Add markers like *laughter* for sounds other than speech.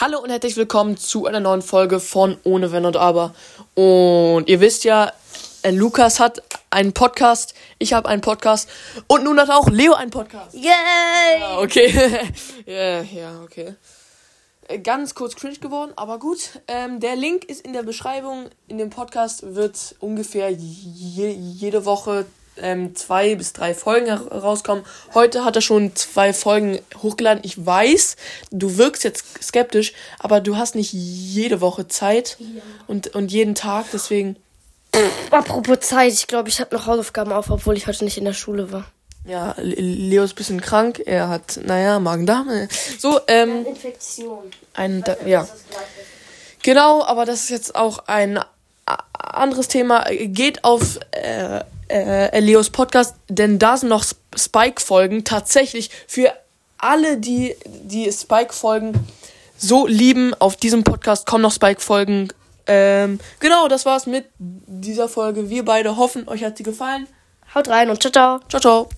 Hallo und herzlich willkommen zu einer neuen Folge von Ohne Wenn und Aber. Und ihr wisst ja, äh, Lukas hat einen Podcast, ich habe einen Podcast und nun hat auch Leo einen Podcast. Yay! Ja, okay. *laughs* ja, ja, okay. Äh, Ganz kurz cringe geworden, aber gut. Ähm, der Link ist in der Beschreibung. In dem Podcast wird ungefähr je, jede Woche ähm, zwei bis drei Folgen her- rauskommen. Heute hat er schon zwei Folgen hochgeladen. Ich weiß, du wirkst jetzt skeptisch, aber du hast nicht jede Woche Zeit und, und jeden Tag, deswegen. Apropos Zeit, ich glaube, ich habe noch Hausaufgaben auf, obwohl ich heute nicht in der Schule war. Ja, Le- Leo ist ein bisschen krank. Er hat, naja, Magen-Darm. So, ähm, Infektion. ein, da, ja. Genau, aber das ist jetzt auch ein anderes Thema. Geht auf äh, äh, Leos Podcast, denn da sind noch Sp- Spike-Folgen tatsächlich für alle, die die Spike-Folgen so lieben. Auf diesem Podcast kommen noch Spike-Folgen. Ähm, genau, das war's mit dieser Folge. Wir beide hoffen, euch hat sie gefallen. Haut rein und ciao, ciao. Ciao, ciao.